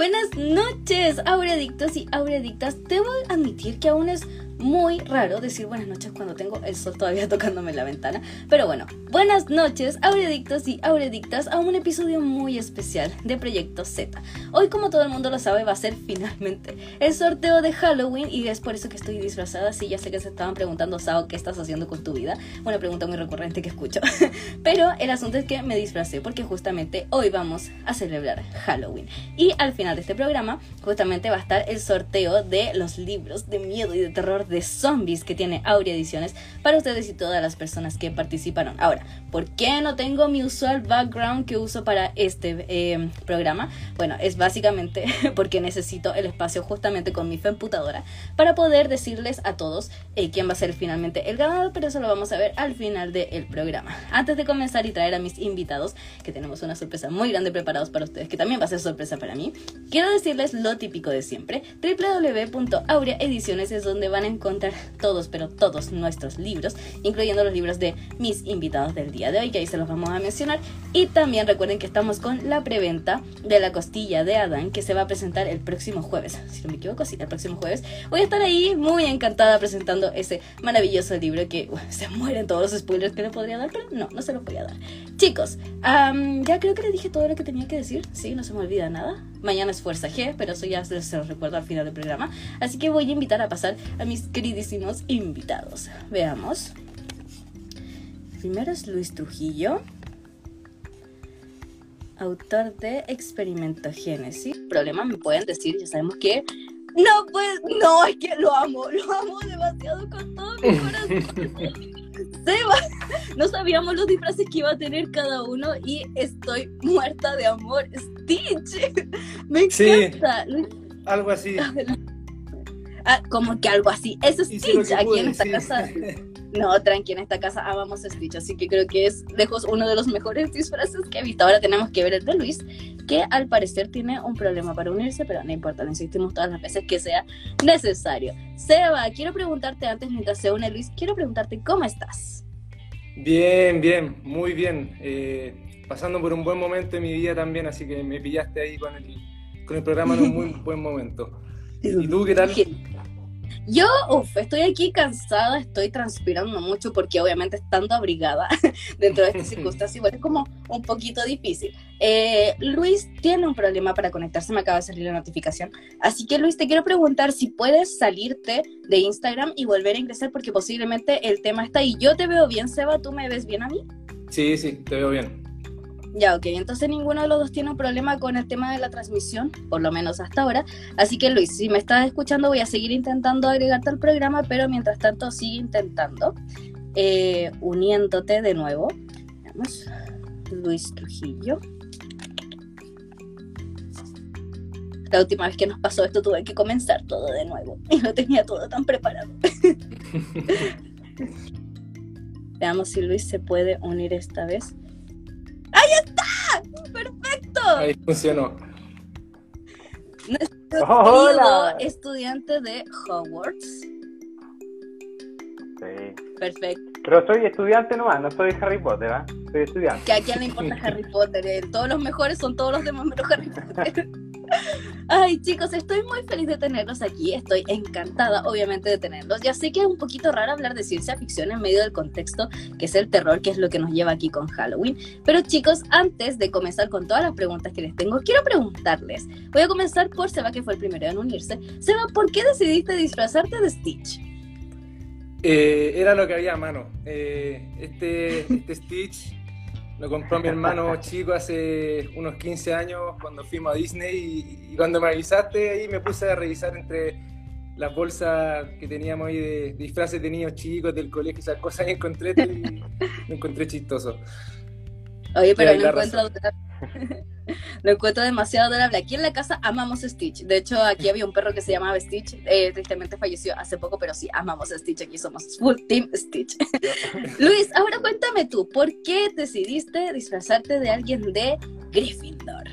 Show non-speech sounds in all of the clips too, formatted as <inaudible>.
Buenas noches, aureadictos y aureadictas. Debo admitir que aún es muy raro decir buenas noches cuando tengo el sol todavía <laughs> tocándome la ventana. Pero bueno, buenas noches, auredictos y auredictas, a un episodio muy especial de Proyecto Z. Hoy, como todo el mundo lo sabe, va a ser finalmente el sorteo de Halloween y es por eso que estoy disfrazada. Sí, ya sé que se estaban preguntando, Sao, ¿qué estás haciendo con tu vida? Una pregunta muy recurrente que escucho. <laughs> Pero el asunto es que me disfracé porque justamente hoy vamos a celebrar Halloween. Y al final de este programa, justamente va a estar el sorteo de los libros de miedo y de terror de zombies que tiene Aurea Ediciones para ustedes y todas las personas que participaron. Ahora, ¿por qué no tengo mi usual background que uso para este eh, programa? Bueno, es básicamente <laughs> porque necesito el espacio justamente con mi femputadora para poder decirles a todos eh, quién va a ser finalmente el ganador, pero eso lo vamos a ver al final del programa. Antes de comenzar y traer a mis invitados, que tenemos una sorpresa muy grande preparados para ustedes, que también va a ser sorpresa para mí, quiero decirles lo típico de siempre. www.aureaediciones es donde van a encontrar todos, pero todos nuestros libros, incluyendo los libros de mis invitados del día de hoy, que ahí se los vamos a mencionar. Y también recuerden que estamos con la preventa de la costilla de Adán, que se va a presentar el próximo jueves. Si no me equivoco, sí, el próximo jueves. Voy a estar ahí muy encantada presentando ese maravilloso libro que se mueren todos los spoilers que le podría dar, pero no, no se los voy a dar. Chicos, ya creo que le dije todo lo que tenía que decir, sí, no se me olvida nada. Mañana es Fuerza G, pero eso ya se los recuerdo al final del programa. Así que voy a invitar a pasar a mis queridísimos invitados. Veamos. Primero es Luis Trujillo, autor de Experimento Génesis. Problema me pueden decir, ya sabemos que no, pues, no, es que lo amo, lo amo demasiado con todo mi corazón. <laughs> Seba, <laughs> no sabíamos los disfraces que iba a tener cada uno y estoy muerta de amor. Stitch, <laughs> me encanta. algo así. <laughs> Ah, como que algo así. Es Stitch aquí en esta casa. No, tranqui, en esta casa amamos a Stitch, así que creo que es lejos uno de los mejores disfraces que he visto. Ahora tenemos que ver el de Luis, que al parecer tiene un problema para unirse, pero no importa, lo insistimos todas las veces que sea necesario. Seba, quiero preguntarte antes, mientras se une Luis, quiero preguntarte cómo estás. Bien, bien, muy bien. Eh, pasando por un buen momento en mi vida también, así que me pillaste ahí con el, con el programa en un muy <laughs> buen momento. ¿Y tú qué tal? Yo, uff, estoy aquí cansada, estoy transpirando mucho porque obviamente estando abrigada <laughs> dentro de estas <laughs> circunstancias igual es como un poquito difícil. Eh, Luis tiene un problema para conectarse, me acaba de salir la notificación. Así que Luis, te quiero preguntar si puedes salirte de Instagram y volver a ingresar porque posiblemente el tema está ahí. Yo te veo bien, Seba, ¿tú me ves bien a mí? Sí, sí, te veo bien. Ya, ok. Entonces ninguno de los dos tiene un problema con el tema de la transmisión, por lo menos hasta ahora. Así que Luis, si me estás escuchando, voy a seguir intentando agregarte al programa, pero mientras tanto sigue intentando, eh, uniéndote de nuevo. Veamos. Luis Trujillo. La última vez que nos pasó esto tuve que comenzar todo de nuevo <laughs> y no tenía todo tan preparado. <laughs> Veamos si Luis se puede unir esta vez. ¡Ahí está! ¡Perfecto! Ahí funcionó. Nuestro Hola. estudiante de Hogwarts. Sí. Perfecto. Pero soy estudiante nomás, no soy Harry Potter, ¿ah? Soy estudiante. Que a quién le importa Harry Potter, eh? todos los mejores son todos los demás menos Harry <laughs> Potter. Ay, chicos, estoy muy feliz de tenerlos aquí. Estoy encantada, obviamente, de tenerlos. Ya sé que es un poquito raro hablar de ciencia ficción en medio del contexto que es el terror, que es lo que nos lleva aquí con Halloween. Pero, chicos, antes de comenzar con todas las preguntas que les tengo, quiero preguntarles. Voy a comenzar por Seba, que fue el primero en unirse. Seba, ¿por qué decidiste disfrazarte de Stitch? Eh, era lo que había a mano. Eh, este, este Stitch lo compró mi hermano chico hace unos 15 años cuando fuimos a Disney y, cuando me avisaste ahí me puse a revisar entre las bolsas que teníamos ahí de, disfraces de niños chicos del colegio, esas cosas y encontré y lo encontré chistoso. Oye, pero no encuentro, <laughs> lo encuentro demasiado adorable. Aquí en la casa amamos Stitch. De hecho, aquí había un perro que se llamaba Stitch. Eh, tristemente falleció hace poco, pero sí, amamos Stitch. Aquí somos full team Stitch. <laughs> Luis, ahora cuéntame tú, ¿por qué decidiste disfrazarte de alguien de Gryffindor?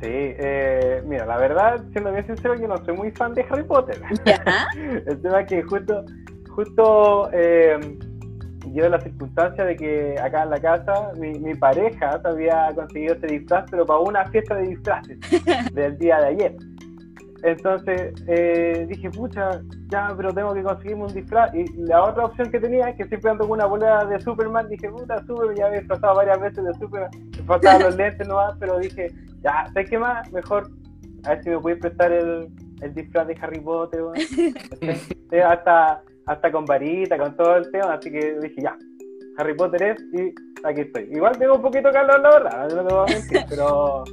Sí, eh, mira, la verdad, siendo bien sincero, yo no soy muy fan de Harry Potter. <laughs> El tema es que justo, justo eh, dio la circunstancia de que acá en la casa mi, mi pareja había conseguido este disfraz, pero para una fiesta de disfraces <laughs> del día de ayer. Entonces eh, dije, pucha, ya, pero tengo que conseguirme un disfraz. Y la otra opción que tenía es que siempre ando con una bolera de Superman. Dije, puta, Superman, ya había disfrazado varias veces de Superman. Me faltaban los <laughs> lentes nomás, pero dije, ya, ¿sabes qué más? Mejor, a ver si me puedes prestar el, el disfraz de Harry Potter. <laughs> Eh, hasta, hasta con varita, con todo el tema. Así que dije, ya, Harry Potter es y aquí estoy. Igual tengo un poquito calor, la verdad, no te voy a mentir, <laughs> pero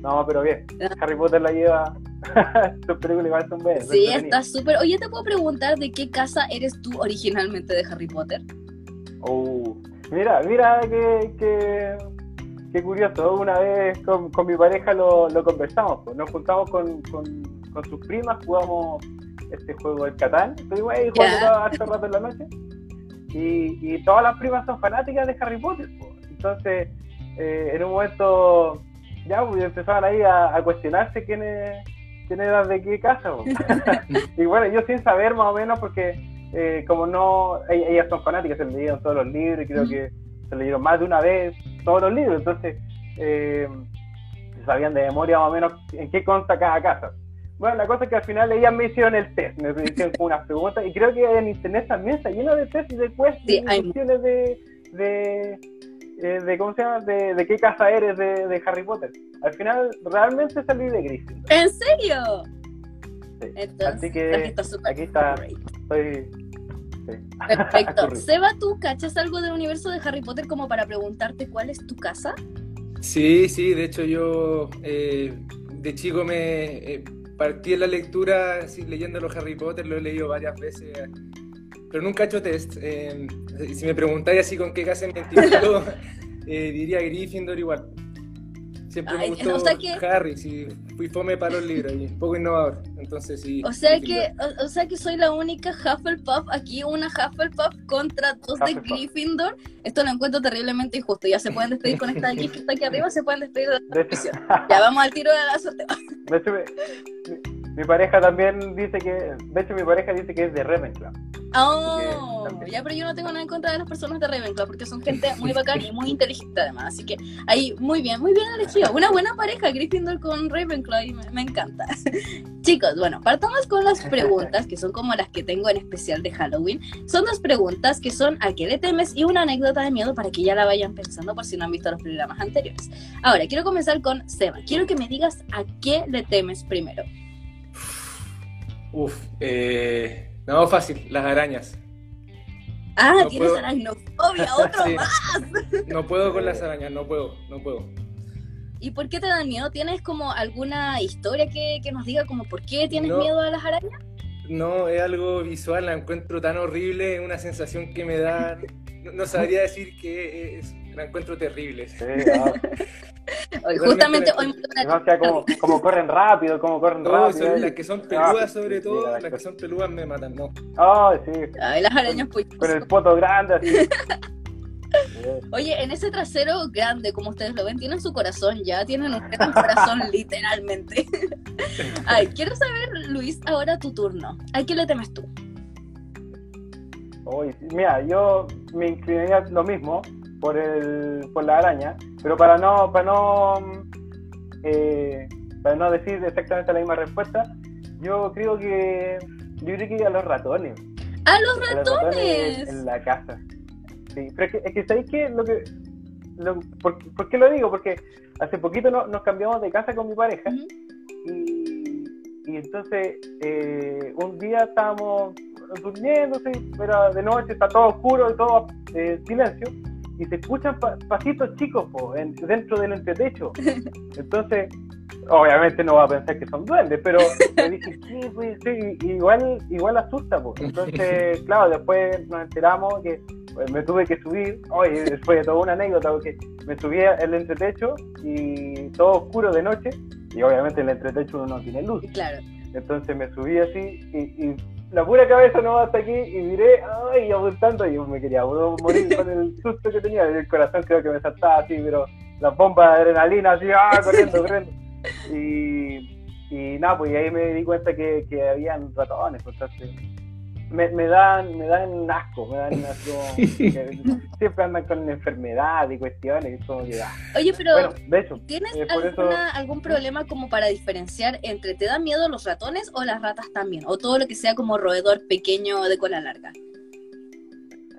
no, pero bien. Harry Potter la lleva. <laughs> Sus películas igual son buenas. Sí, está súper. Oye, ¿te puedo preguntar de qué casa eres tú originalmente de Harry Potter? Oh, mira, mira qué, qué, qué curioso. Una vez con, con mi pareja lo, lo conversamos. pues. Nos juntamos con, con, con sus primas, jugamos este juego del Catán. Estuvimos ahí jugando harto rato en la noche. Y, y todas las primas son fanáticas de Harry Potter. Entonces, eh, en un momento, ya pues, empezaban ahí a, a cuestionarse quiénes quién era de qué casa. <laughs> y bueno, yo sin saber más o menos, porque eh, como no, ell- ellas son fanáticas, se leyeron todos los libros y creo que se leyeron más de una vez todos los libros, entonces eh, sabían de memoria más o menos en qué consta cada casa. Bueno, la cosa es que al final ellas me hicieron el test, me hicieron como unas preguntas y creo que en internet también está lleno de test y de Sí, cuestiones de, de, eh, de, ¿cómo se llama? De, de qué casa eres de, de Harry Potter. Al final realmente salí de Gryffindor. ¿En serio? Sí. Entonces, Así que aquí está súper aquí está. Estoy... sí. Perfecto. <laughs> Seba, ¿tú cachas algo del universo de Harry Potter como para preguntarte cuál es tu casa? Sí, sí, de hecho yo eh, de chico me eh, partí en la lectura así, leyendo los Harry Potter, lo he leído varias veces, pero nunca he hecho test. Eh, si me preguntáis así con qué casa me identifico, <laughs> eh, diría Gryffindor igual. Siempre Ay, me gustó o sea que- Harry, sí, fui fome para los libros y un poco innovador, entonces sí. O sea que, o, o sea que soy la única Hufflepuff aquí, una Hufflepuff contra dos de. Gryffindor. Esto lo encuentro terriblemente injusto. Ya se pueden despedir con esta de aquí que está aquí arriba, se pueden despedir de la De. Ya vamos al tiro de la sorteo. de hecho, mi, mi- mi pareja también dice que, de hecho mi pareja dice que es de Ravenclaw. Oh, también. ya, pero yo no tengo nada en contra de las personas de Ravenclaw porque son gente muy bacán y muy inteligente además. Así que ahí, muy bien, muy bien elegido. Una buena pareja, Gryffindor con Ravenclaw y me, me encanta. <laughs> Chicos, bueno, partamos con las preguntas que son como las que tengo en especial de Halloween. Son dos preguntas que son a qué le temes y una anécdota de miedo para que ya la vayan pensando por si no han visto los programas anteriores. Ahora, quiero comenzar con Seba. Quiero que me digas a qué le temes primero. Uf, eh, no, fácil, las arañas. Ah, No tienes puedo. <laughs> otro Sí. más. No puedo con las arañas, no puedo, no puedo. ¿Y por qué te dan miedo? ¿Tienes como alguna historia que, que nos diga como por qué tienes No. miedo a las arañas? No, es algo visual, la encuentro tan horrible, una sensación que me da, no, no sabría decir que es, la encuentro terrible. Sí, ah, Hoy, justamente hoy me no, o sea, como, como corren rápido, como corren No, rápido. sobre eh. las que son Ah, peludas sobre sí, todo, las las que son peludas me matan, no. Ay, sí, Ay, las arañas pues. con el poto grande así. Sí. <laughs> Oye, en ese trasero grande, como ustedes lo ven, tienen su corazón ya, tienen ustedes un corazón <laughs> literalmente. <laughs> Ay, quiero saber, Luis, ahora tu turno. ¿A qué le temes tú? Uy, sí, mira, yo me inclinaría lo mismo por el por la araña, pero para no para no eh, para no decir exactamente la misma respuesta, yo creo que yo creo que a los ratones. ¡A los a los ratones! en la casa. Sí, pero es que, es que ¿sabéis qué? Lo que lo- por, por qué lo digo? Porque hace poquito no- nos cambiamos de casa con mi pareja y, y entonces eh, un día estábamos durmiendo, era de noche, está todo oscuro y todo eh, silencio, y se escuchan pa- pasitos chicos po, en- dentro del entretecho. <laughs> Entonces, obviamente no va a pensar que son duendes, pero <laughs> me dije, ¿qué puede ser? Y- Igual, igual asusta. po. Entonces, claro, después nos enteramos que pues, me tuve que subir, oye, fue toda una anécdota, porque me subí al entretecho y todo oscuro de noche, y obviamente el entretecho no tiene luz. Claro. Entonces me subí así y, y la pura cabeza no va hasta aquí y miré, ay, apuntando y yo me quería morir con el susto que tenía. El corazón creo que me saltaba así, pero la bomba de adrenalina así, ah, corriendo, corriendo. Y, y nada, pues y ahí me di cuenta que, que habían ratones, pues, entonces me, me dan me dan asco, me dan asco. <laughs> siempre andan con enfermedad y cuestiones. Y como que, ah. Oye, pero Bueno, de hecho, ¿tienes eh, eso- algún problema como para diferenciar entre te dan miedo los ratones o las ratas también? O todo lo que sea como roedor pequeño de cola larga.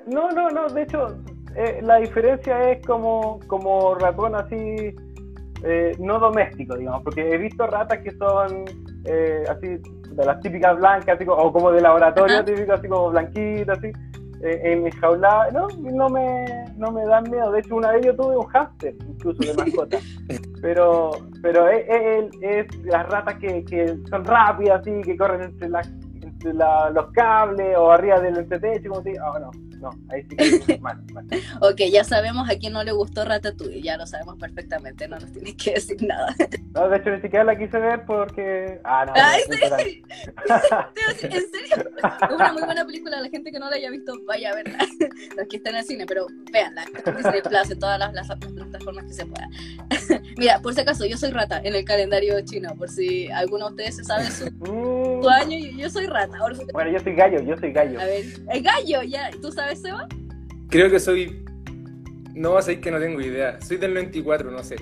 No, no, no, de hecho, eh, la diferencia es como, como ratón así, eh, no doméstico, digamos, porque he visto ratas que son eh, así, de las típicas blancas, así, como- o como de laboratorio, Ajá. típico, así como blanquitas, así, eh, en mi jaula, no, no me, no me dan miedo, de hecho una vez yo tuve un hámster, incluso de mascota, <laughs> pero, pero es, es- es las ratas que, que son rápidas, así, que corren entre las entre la- los cables o arriba del entretecho, como te ah, no, no, ahí sí que mal, mal. <laughs> Ok, ya sabemos a quién no le gustó Ratatouille, ya lo sabemos perfectamente, no nos tienes que decir nada. No, de hecho ni siquiera la quise ver porque. Ah, no. Ay, no, sí. no, <laughs> ¿En serio? Es una muy buena película, la gente que no la haya visto, vaya a verla. Los que están en el cine, pero véanla, Disney Plus, en todas las, las plataformas que se pueda. <laughs> Mira, por si acaso, yo soy rata en el calendario chino, por si alguno de ustedes se sabe su, Mm, su año, yo, yo soy rata. Bueno, yo soy gallo, yo soy gallo. a ver, el gallo, ya, ¿tú sabes, Seba? Creo que soy. No vas a decir que no tengo idea. Soy del 94, no sé.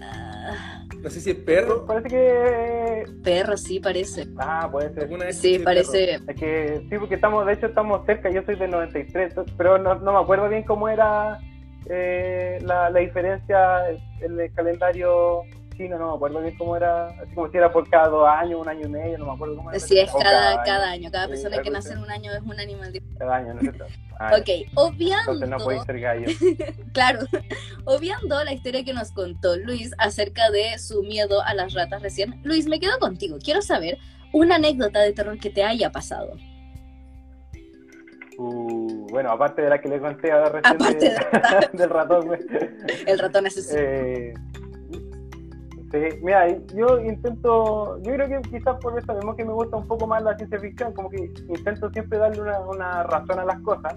Ah, No sé si es perro. Parece que. perro, sí, parece. Ah, puede ser. Vez Sí, parece. Es que sí, porque estamos, de hecho, estamos cerca. Yo soy del 93, entonces- pero no, no me acuerdo bien cómo era eh, la, la diferencia en el calendario chino. No me acuerdo bien cómo era. Así como si era por cada dos años, un año y medio. No me acuerdo cómo era. Sí, es cada, año, cada año, cada Sí, persona que nace en un año es un animal diferente. Cada año, ¿no es cierto? <laughs> Ah, Ok, obviando. Entonces no podéis ser gallo. <laughs> Claro, obviando la historia que nos contó Luis acerca de su miedo a las ratas recién, Luis, me quedo contigo. Quiero saber una anécdota de terror que te haya pasado. Uh, bueno, aparte de la que le conté ahora recién Aparte de- <laughs> del ratón, güey. El ratón asesino. Eh, sí, mira, yo intento, yo creo que quizás por eso mismo que me gusta un poco más la ciencia ficción, como que intento siempre darle una, razón a las cosas,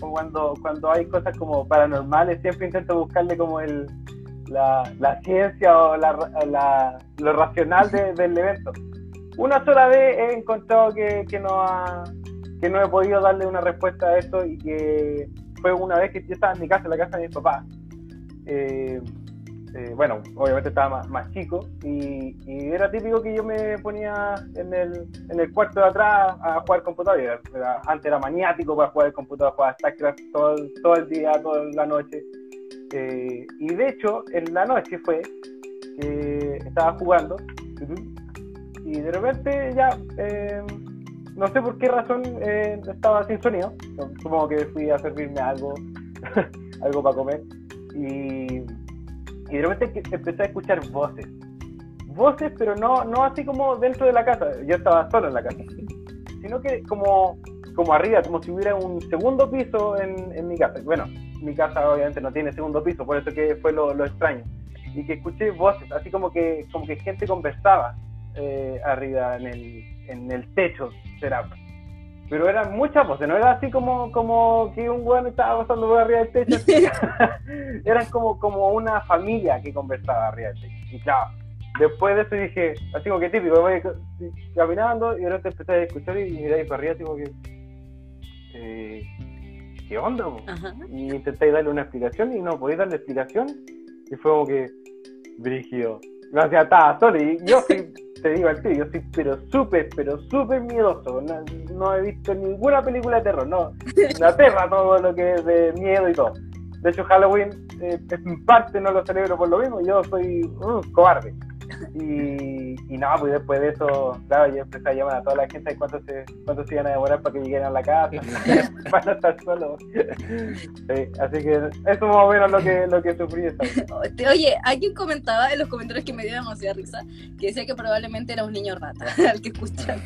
como cuando, cuando hay cosas como paranormales, siempre intento buscarle como el, la, la ciencia o la, la- lo racional de- del evento. Una sola vez he encontrado que, que no ha, que no he podido darle una respuesta a eso y que fue una vez que yo estaba en mi casa, en la casa de mis papás. Eh, eh, bueno, obviamente estaba más, más chico y, era típico que yo me ponía en el, en el cuarto de atrás a jugar computador. Era- era- antes era maniático para jugar el computador, jugaba StarCraft todo, todo el día, toda la noche. Eh, y de hecho, en la noche fue que estaba jugando y de repente ya, eh, no sé por qué razón estaba sin sonido. Supongo que fui a servirme algo, <laughs> algo para comer. Y, y de repente empecé a escuchar voces. Voces, pero no, no así como dentro de la casa. Yo estaba solo en la casa. Sino que como, como arriba, como si hubiera un segundo piso en, en mi casa. Bueno, mi casa obviamente no tiene segundo piso, por eso que fue lo, lo extraño. Y que escuché voces, así como que, como que gente conversaba eh, arriba en el, en el techo, será. Pero eran muchas voces, no era así como, como que un weón estaba pasando por arriba del techo. <laughs> eran como, como una familia que conversaba arriba del techo. Y claro, después de eso dije, así como que típico, voy caminando y de repente empecé a escuchar y ahí para arriba, tipo que. eh, ¿Qué onda? y intenté darle una explicación y no podía darle explicación y fue como que brígido gracias estaba solo y yo soy, te digo al tío yo soy pero súper pero súper miedoso. No, no he visto ninguna película de terror no. Me aterra todo lo que es de miedo y todo. De hecho Halloween eh, en parte no lo celebro por lo mismo yo soy un cobarde y, y nada, pues después de eso, claro, yo empecé a llamar a toda la gente cuánto se, cuánto se iban a demorar para que llegaran a la casa, <laughs> <laughs> para no estar solo. Sí, así que eso es más o menos lo que, lo que sufrí esta vez. Oye, alguien comentaba en los comentarios que me dio demasiada risa que decía que probablemente era un niño rata <laughs> al que escuchan.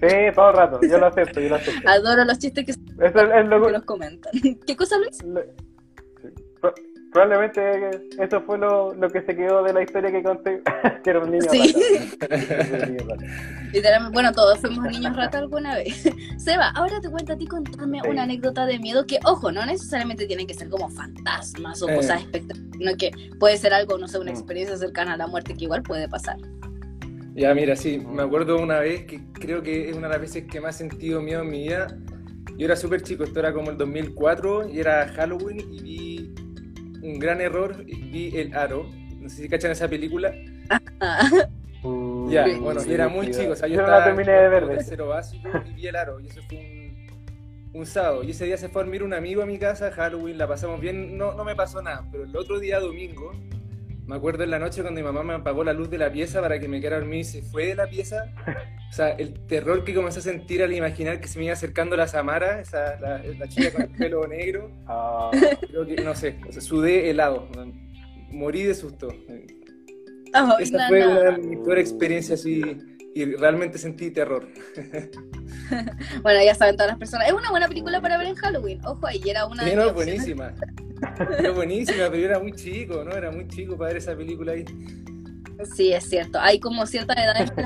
Sí, todo el rato, yo lo acepto, yo lo acepto. Adoro los chistes que, es, es lo que los comentan. ¿Qué cosa, Luis? lo- sí. Pro- Probablemente eso fue lo, lo que se quedó de la historia que conté, <laughs> que era un niño Sí. rata. Era un niño rata. Literalmente, bueno, todos fuimos niños rata alguna vez. <laughs> Seba, ahora te cuento a ti contarme Sí. una anécdota de miedo que, ojo, no necesariamente tienen que ser como fantasmas o Eh. cosas espectaculares, sino que puede ser algo, no sé, una Mm. experiencia cercana a la muerte que igual puede pasar. Ya, mira, sí, me acuerdo una vez que creo que es una de las veces que más he sentido miedo en mi vida. Yo era súper chico, esto era como el 2004 y era Halloween y vi un gran error, vi El Aro. No sé si cachan esa película. Uh, Ya, bueno, sí, y era muy chico, o sea, yo estaba la de ver. tercero básico y vi El Aro, y eso fue un, un sábado. Y ese día se fue a dormir un amigo a mi casa, Halloween, la pasamos bien, no, no me pasó nada, pero el otro día, domingo, me acuerdo en la noche cuando mi mamá me apagó la luz de la pieza para que me quedara dormir y se fue de la pieza. O sea, el terror que comencé a sentir al imaginar que se me iba acercando la Samara, esa, la, la chica con el <laughs> pelo negro, Ah, creo que, no sé, o sea, sudé helado, morí de susto. Ay, Esa no, fue no. una de mis peores experiencias y realmente sentí terror. <laughs> <laughs> Bueno, ya saben todas las personas. Es una buena película para ver en Halloween. Ojo, ahí era una Sí, de no, buenísima. <laughs> Era buenísima, pero yo era muy chico, ¿no? Era muy chico para ver esa película ahí. Sí, es cierto. Hay como ciertas edades <laughs> de,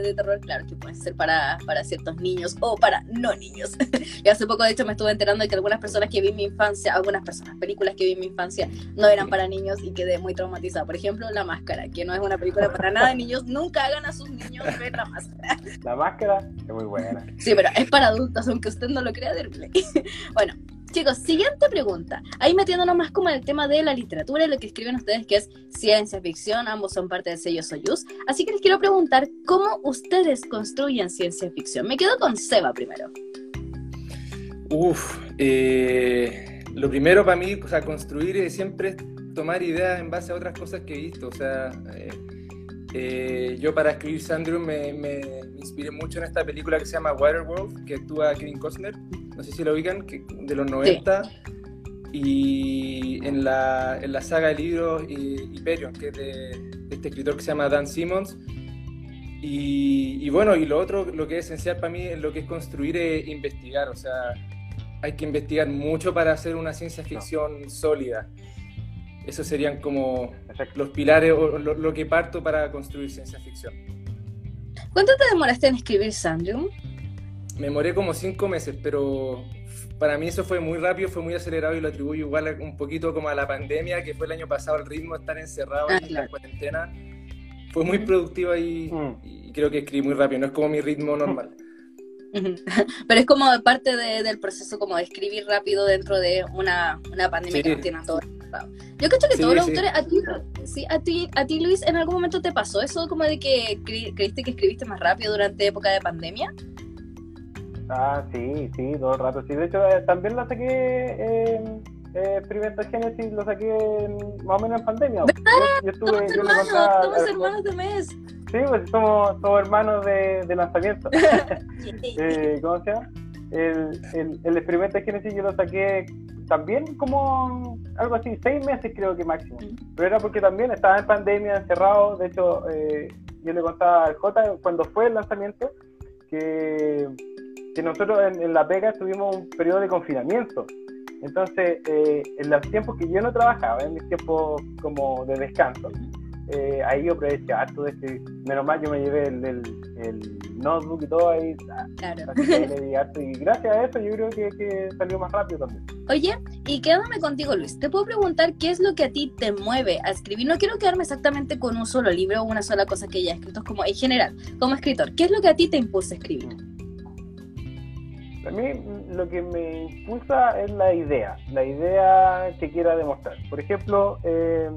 de terror, claro, que pueden ser para, para ciertos niños o para no niños. <laughs> y hace poco, de hecho, me estuve enterando de que algunas personas que vi en mi infancia, algunas personas, películas que vi en mi infancia, no eran para niños y quedé muy traumatizada. Por ejemplo, La Máscara, que no es una película para nada de niños. Nunca hagan a sus niños ver La Máscara. la máscara es muy buena. Sí, pero es para adultos, aunque usted no lo crea, Derble. <laughs> bueno, chicos, siguiente pregunta. Ahí metiéndonos más como en el tema de la literatura y lo que escriben ustedes, que es ciencia ficción, ambos son parte del sello Soyuz. Así que les quiero preguntar cómo ustedes construyen ciencia ficción. Me quedo con Seba primero. Uf, eh, lo primero para mí, o sea, construir es siempre tomar ideas en base a otras cosas que he visto. O sea, eh, eh, yo para escribir Sandrum me, me- me inspiré mucho en esta película que se llama Waterworld, que actúa Kevin Costner, no sé si lo ubican, que, de los 90. Y en la, en la saga de libros Hyperion, que es de, de este escritor que se llama Dan Simmons. Y, y bueno, y lo otro, lo que es esencial para mí, lo que es construir es investigar. O sea, hay que investigar mucho para hacer una ciencia ficción sólida. Esos serían como Exacto. los pilares o lo, lo que parto para construir ciencia ficción. ¿Cuánto te demoraste en escribir Sandrum? Me demoré como cinco meses, pero para mí eso fue muy rápido, fue muy acelerado y lo atribuyo igual a- un poquito como a la pandemia, que fue el año pasado, el ritmo de estar encerrado Ah, en claro. la cuarentena. Fue muy productivo y, Mm. y creo que escribí muy rápido, no es como mi ritmo normal. <laughs> Pero es como parte de- del proceso como de escribir rápido dentro de una, una pandemia Sí. que nos tiene a todos encerrados. Yo creo que Sí, todos los sí. autores, a ti, sí, a ti, a ti Luis, ¿en algún momento te pasó eso como de que cre- creíste que escribiste más rápido durante época de pandemia? Ah, sí, sí, todo el rato. Sí, de hecho, eh, también lo saqué en eh, Experimento Génesis, lo saqué en- más o menos en pandemia. Yo, yo estuve, Somos yo hermanos, contaba- somos hermanos de mes. Sí, pues somos, somos hermanos de, de lanzamiento. <laughs> Eh, ¿Cómo se llama? El, el, el experimento de Génesis yo lo saqué también como algo así, seis meses creo que máximo. Pero era porque también estaba en pandemia, encerrado. De hecho, eh, yo le contaba al J cuando fue el lanzamiento que, que nosotros en, en La Pega tuvimos un periodo de confinamiento. Entonces, eh, en los tiempos que yo no trabajaba, en mis tiempos como de descanso, eh, ahí yo aproveché harto de este. Menos mal yo me llevé el, el, el notebook y todo ahí. Claro. Así que ahí le di harto. Y gracias a eso yo creo que, que salió más rápido también. Oye, y quédame contigo, Luis. Te puedo preguntar qué es lo que a ti te mueve a escribir. No quiero quedarme exactamente con un solo libro o una sola cosa que hayas escrito, como en general, como escritor. ¿Qué es lo que a ti te impulsa a escribir? A mí lo que me impulsa es la idea, la idea que quiera demostrar. Por ejemplo, eh,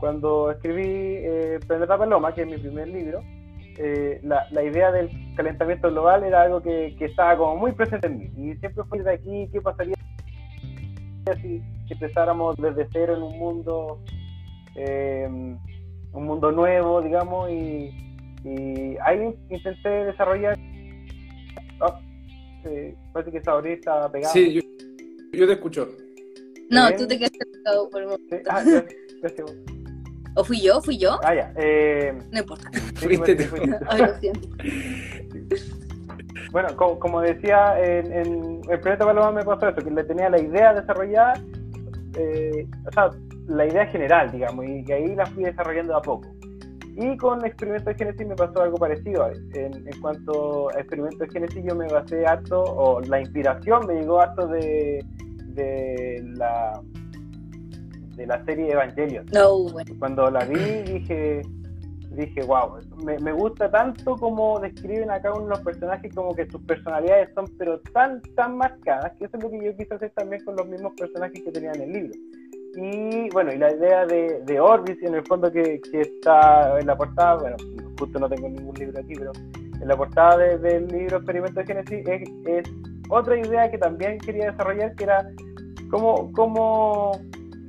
cuando escribí eh, Planeta Paloma, que es mi primer libro, eh, la, la idea del calentamiento global era algo que, que estaba como muy presente en mí. Y siempre fue de aquí, ¿qué pasaría si, si empezáramos desde cero en un mundo, eh, un mundo nuevo, digamos? Y, y ahí intenté desarrollar... Ah, eh, parece que esa está pegada. Sí, yo, yo te escucho. No, Bien. tú te quedaste pegado por un Sí, momento. ah, gracias, gracias. ¿O fui yo? ¿Fui yo? Ah, ya. Eh, No importa. Fuiste tú. Ay, lo siento. Bueno, como, como decía, en, en el Planeta Paloma me pasó eso, que le tenía la idea desarrollada, eh, o sea, la idea general, digamos, y que ahí la fui desarrollando de a poco. Y con Experimento de Génesis me pasó algo parecido. En, en cuanto a Experimento de Génesis yo me basé harto, o la inspiración me llegó harto de, de la de la serie Evangelion. No, bueno. Cuando la vi dije, dije, wow, me, me, gusta tanto como describen acá uno los personajes, como que sus personalidades son pero tan, tan marcadas, que eso es lo que yo quise hacer también con los mismos personajes que tenía en el libro. Y bueno, y la idea de, de Orbis, en el fondo que, que está en la portada, bueno, justo no tengo ningún libro aquí, pero en la portada del libro Experimento de Génesis es, es, otra idea que también quería desarrollar, que era cómo, cómo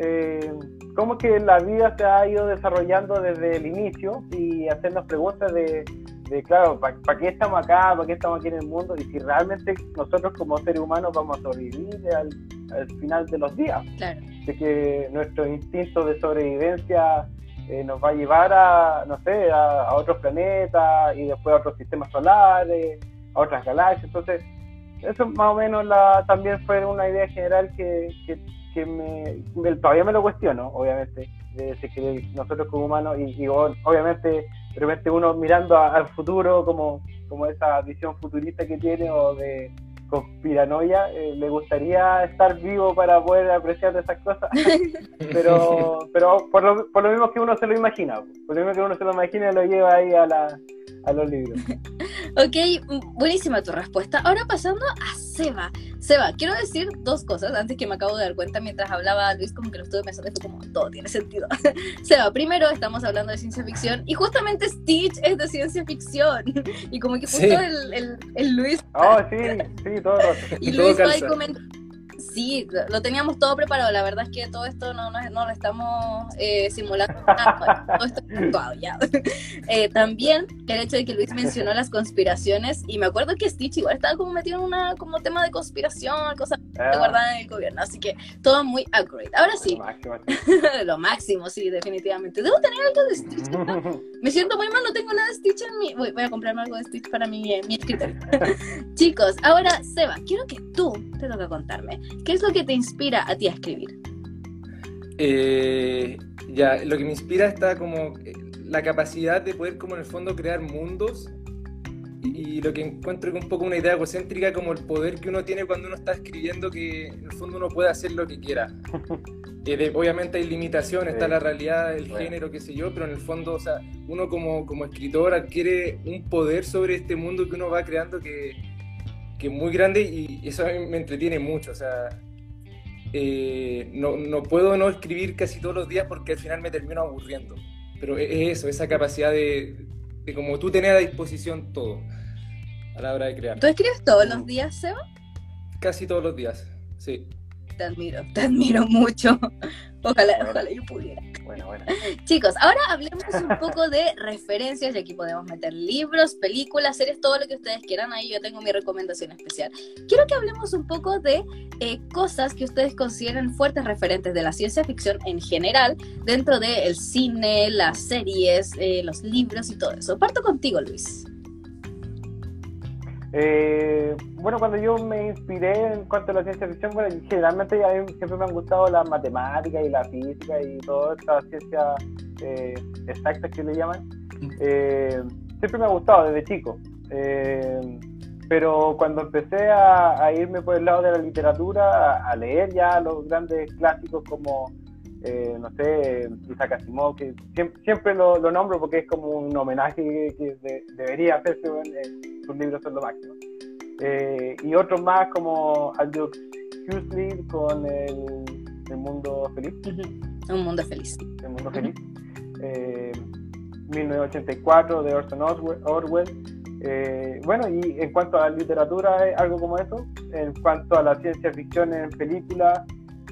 eh, cómo que la vida se ha ido desarrollando desde el inicio y hacernos preguntas de, de claro, ¿para qué estamos acá? ¿Para qué estamos aquí en el mundo? Y si realmente nosotros como seres humanos vamos a sobrevivir al, al final de los días. Claro. De que nuestro instinto de sobrevivencia eh, nos va a llevar a, no sé, a, a, otros planetas y después a otros sistemas solares, a otras galaxias. Entonces, eso más o menos la, también fue una idea general que, que que me, todavía me lo cuestiono, obviamente, de, que nosotros como humanos, y, y obviamente, de repente uno mirando al futuro como, como esa visión futurista que tiene o de conspiranoia, eh, le gustaría estar vivo para poder apreciar esas cosas, <laughs> pero, pero por, lo, por lo mismo que uno se lo imagina, por lo mismo que uno se lo imagina lo lleva ahí a, la, a los libros. <laughs> ok, buenísima tu respuesta. Ahora pasando a Seba. Seba, quiero decir dos cosas antes que me acabo de dar cuenta mientras hablaba Luis, como que lo estuve pensando y fue como todo tiene sentido. <laughs> Seba, primero estamos hablando de ciencia ficción y justamente Stitch es de ciencia ficción. <laughs> Y como que justo el, el, el, Luis. Oh, sí, sí, todo. Y Luis va a comentar Sí, lo teníamos todo preparado. La verdad es que todo esto no, no, no lo estamos eh, simulando. <laughs> todo esto actuado ya. <laughs> eh, también el hecho de que Luis mencionó las conspiraciones. Y me acuerdo que Stitch igual estaba como metido en una como tema de conspiración, cosas ah. guardadas en el gobierno. Así que todo muy accurate. Ahora sí. Lo máximo, <laughs> lo máximo sí, definitivamente. Debo tener algo de Stitch. Me siento muy mal, no tengo nada de Stitch en mi. Voy, voy a comprarme algo de Stitch para mi, eh, mi escritorio. Chicos, ahora, Seba, quiero que tú te toca contarme ¿Qué es lo que te inspira a ti a escribir? Eh, ya, lo que me inspira está como eh, la capacidad de poder como en el fondo crear mundos y, y, lo que encuentro que un poco una idea egocéntrica como el poder que uno tiene cuando uno está escribiendo que en el fondo uno puede hacer lo que quiera. <laughs> Eh, de, obviamente hay limitaciones, está la realidad, el bueno. género, qué sé yo, pero en el fondo, o sea, uno como, como escritor adquiere un poder sobre este mundo que uno va creando que, que es muy grande y eso a mí me entretiene mucho. O sea, eh, no, no, puedo no escribir casi todos los días porque al final me termino aburriendo. Pero es eso, esa capacidad de, de como tú tener a disposición todo a la hora de crear. ¿Tú escribes todos los días, Seba? Casi todos los días, sí. Te admiro, te admiro mucho. Ojalá, ojalá yo pudiera. Bueno, bueno. Chicos, ahora hablemos un poco de referencias y aquí podemos meter libros, películas, series, todo lo que ustedes quieran. Ahí yo tengo mi recomendación especial. Quiero que hablemos un poco de eh, cosas que ustedes consideren fuertes referentes de la ciencia ficción en general dentro del cine, las series, eh, los libros y todo eso. Parto contigo, Luis. Eh, bueno, cuando yo me inspiré en cuanto a la ciencia ficción, bueno, generalmente a mí siempre me han gustado las matemáticas y la física y toda esta ciencia eh, exacta que le llaman. Eh, siempre me ha gustado desde chico. Eh, pero cuando empecé a, a, irme por el lado de la literatura, a, a leer ya los grandes clásicos como eh, no sé, Isaac Asimov, que siempre, siempre lo, lo, nombro porque es como un homenaje que, de, debería hacerse, en, sus libros son lo máximo. Eh, y otros más como Aldous Huxley con el, el, Mundo Feliz. Un Mundo Feliz. El Mundo Feliz. Eh, 1984 de Orson Orwell. Eh, bueno, y en cuanto a la literatura, algo como eso. En cuanto a la ciencia ficción en películas,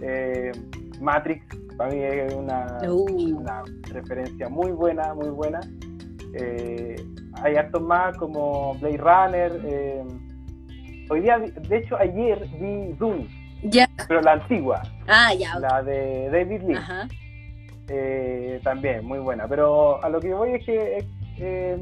eh, Matrix para mí es una, uh. una referencia muy buena, muy buena. Eh, hay actos más como Blade Runner. Eh, hoy día, de hecho, ayer vi Dune, yeah. pero la antigua. Ah, ya. La de David Lee. Ajá. Eh, también, muy buena. Pero a lo que voy es que, eh,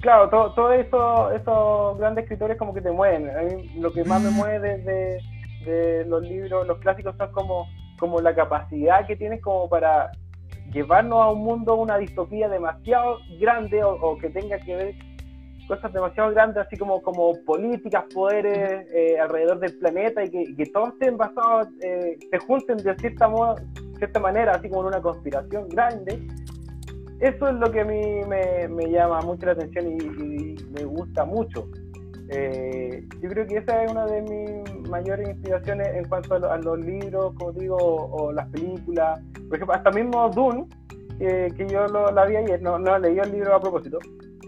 claro, todos todo eso, esos grandes escritores como que te mueven. A mí, lo que más me mueve de, de, de los libros, los clásicos, son como como la capacidad que tienes como para llevarnos a un mundo, una distopía demasiado grande o, o que tenga que ver cosas demasiado grandes, así como, como políticas, poderes eh, alrededor del planeta y que, que todos estén basados, eh, se junten de cierta, modo, cierta manera, así como en una conspiración grande. eso es lo que a mí me, llama mucho la atención y, me gusta mucho. Eh, yo creo que esa es una de mis mayores inspiraciones en cuanto a, los libros, como digo, o, las películas. Por ejemplo, hasta mismo Dune, que yo lo, la vi ayer, no, no leí el libro a propósito,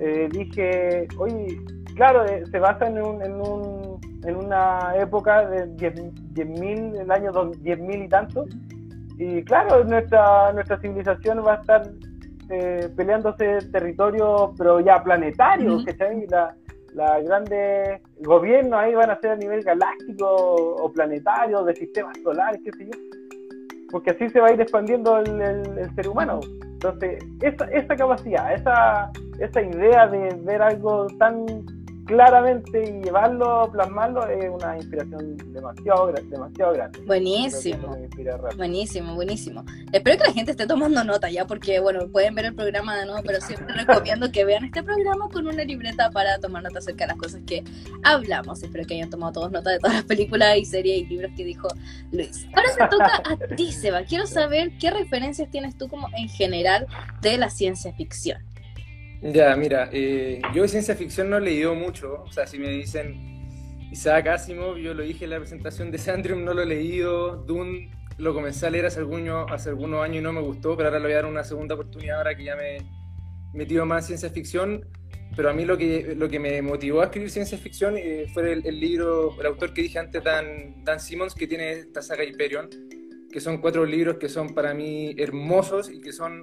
eh, dije, oye, claro, eh, se basa en, un, en, un, en una época de 10.000, el año 10.000 y tanto, y claro, nuestra, nuestra civilización va a estar eh, peleándose territorios, pero ya planetarios, que -huh. La, la grandes gobiernos ahí van a ser a nivel galáctico o planetario, de sistemas solares, qué sé yo. Porque así se va a ir expandiendo el, el ser humano. Entonces, esa, esa capacidad, esa, esa idea de ver algo tan claramente y llevarlo, plasmarlo, es una inspiración demasiado, demasiado grande. Buenísimo. Buenísimo, buenísimo. Espero que la gente esté tomando nota ya, porque bueno, pueden ver el programa de nuevo, pero siempre <laughs> recomiendo que vean este programa con una libreta para tomar nota acerca de las cosas que hablamos. Espero que hayan tomado todos nota de todas las películas y series y libros que dijo Luis. Ahora se toca a ti, Seba. Quiero saber qué referencias tienes tú como en general de la ciencia ficción. Ya, mira, eh, yo ciencia ficción no he leído mucho, o sea, si me dicen Isaac Asimov, yo lo dije en la presentación de Sandrium, no lo he leído, Dune lo comencé a leer hace, hace algunos años y no me gustó, pero ahora le voy a dar una segunda oportunidad ahora que ya me he metido más en ciencia ficción, pero a mí lo que, lo que me motivó a escribir ciencia ficción eh, fue el, libro, el autor que dije antes, Dan, Dan Simmons, que tiene esta saga Hyperion, que son cuatro libros que son para mí hermosos y que son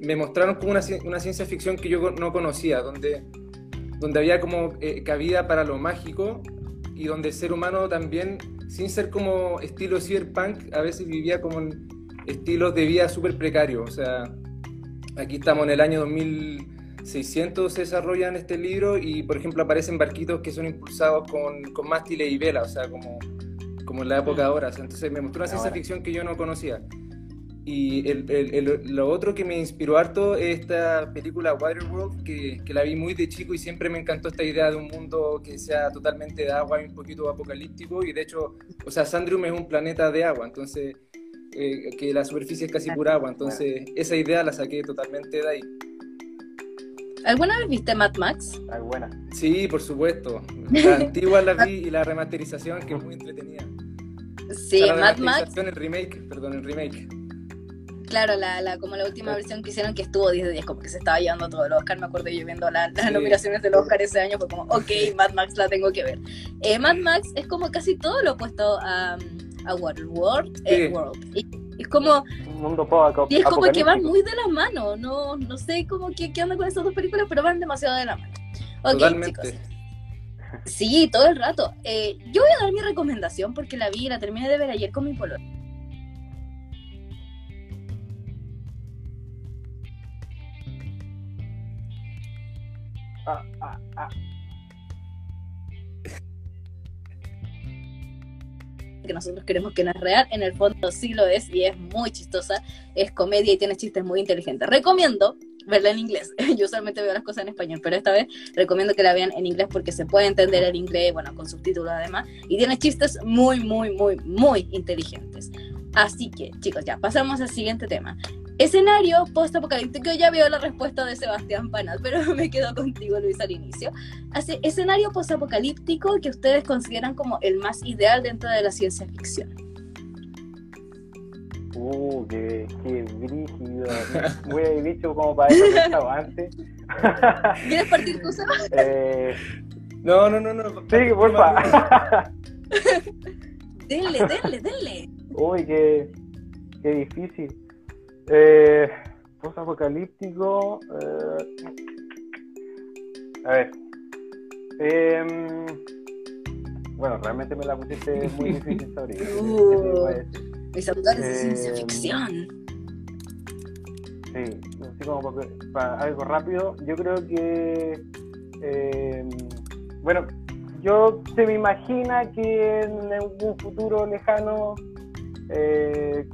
me mostraron como una, una, ciencia ficción que yo no conocía, donde, donde había como eh, cabida para lo mágico y donde el ser humano también, sin ser como estilo cyberpunk, a veces vivía como en estilos de vida súper precarios. O sea, aquí estamos en el año 2600, se desarrolla en este libro y, por ejemplo, aparecen barquitos que son impulsados con, con mástiles y velas, o sea, como, como en la época de ahora. Entonces me mostró una ciencia ficción que yo no conocía. Y el, el, lo otro que me inspiró harto es esta película Waterworld, que, que la vi muy de chico y siempre me encantó esta idea de un mundo que sea totalmente de agua y un poquito apocalíptico. Y de hecho, o sea, Sandrium es un planeta de agua, entonces, eh, que la superficie es casi pura agua. Entonces, esa idea la saqué totalmente de ahí. ¿Alguna vez viste Mad Max? Alguna. Sí, por supuesto. La antigua la vi y la remasterización, que es muy entretenida. Sí, Mad Max. El remake, perdón, el remake. Claro, la, la, como la última versión que hicieron que estuvo 10 de 10, como que se estaba llevando todo el Oscar. Me acuerdo yo viendo las nominaciones del Oscar ese año, fue como, ok, Mad Max la tengo que ver. Eh, Mad Max es como casi todo lo opuesto a, a Waterworld. Eh, World. Y, es como. Un mundo poco Y es como que van muy de la mano. No, no sé cómo qué, qué onda con esas dos películas, pero van demasiado de la mano. Ok, Totalmente. chicos. Sí, todo el rato. Eh, yo voy a dar mi recomendación porque la vi y la terminé de ver ayer con mi pololo. Ah, ah, ah. que nosotros queremos que no es real, en el fondo sí lo es y es muy chistosa, es comedia y tiene chistes muy inteligentes. Recomiendo verla en inglés. <laughs> Yo usualmente veo las cosas en español, pero esta vez recomiendo que la vean en inglés porque se puede entender el inglés, bueno, con subtítulos además, y tiene chistes muy, muy, muy, muy inteligentes. Así que, chicos, ya pasamos al siguiente tema. Escenario post-apocalíptico, ya veo la respuesta de Sebastián Panal, pero <laughs> me quedo contigo, Luis, al inicio. Hace escenario post-apocalíptico que ustedes consideran como el más ideal dentro de la ciencia ficción. Uh, qué, qué brígido. <laughs> Voy a dicho como para eso que estaba antes. <laughs> ¿Quieres partir tú, Seba? Eh, no, no, no, no. Sí, porfa. denle, denle, denle. Uy, qué, qué difícil. Eh, Post-apocalíptico. Eh, a ver. Eh, bueno, realmente me la pusiste muy difícil sobre <laughs> Uh, mis autores de ciencia ficción. Sí, así como para, para algo rápido. Yo creo que. Eh, bueno, yo se me imagina que en un futuro lejano. Eh,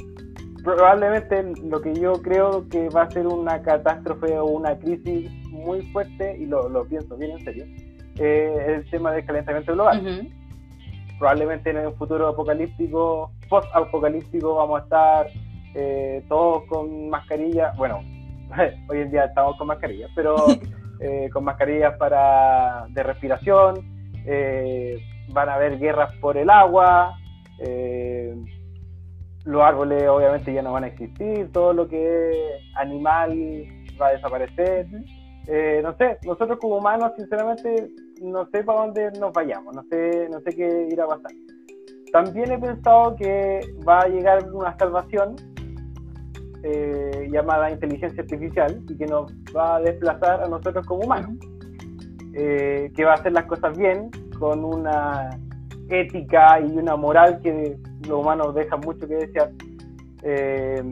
probablemente lo que yo creo que va a ser una catástrofe o una crisis muy fuerte, y lo, lo pienso bien en serio, eh, el tema del calentamiento global. Uh -huh. Probablemente en un futuro apocalíptico, post-apocalíptico, vamos a estar eh, todos con mascarilla. Bueno, <laughs> hoy en día estamos con mascarillas, pero <laughs> eh, con mascarillas para de respiración, eh, van a haber guerras por el agua, eh, los árboles obviamente ya no van a existir, todo lo que es animal va a desaparecer. no sé, nosotros como humanos, sinceramente, no sé para dónde nos vayamos, no sé, no sé qué irá a pasar. También he pensado que va a llegar una salvación eh, llamada inteligencia artificial y que nos va a desplazar a nosotros como humanos, eh, que va a hacer las cosas bien, con una ética y una moral que los humanos dejan mucho que desear. Eh,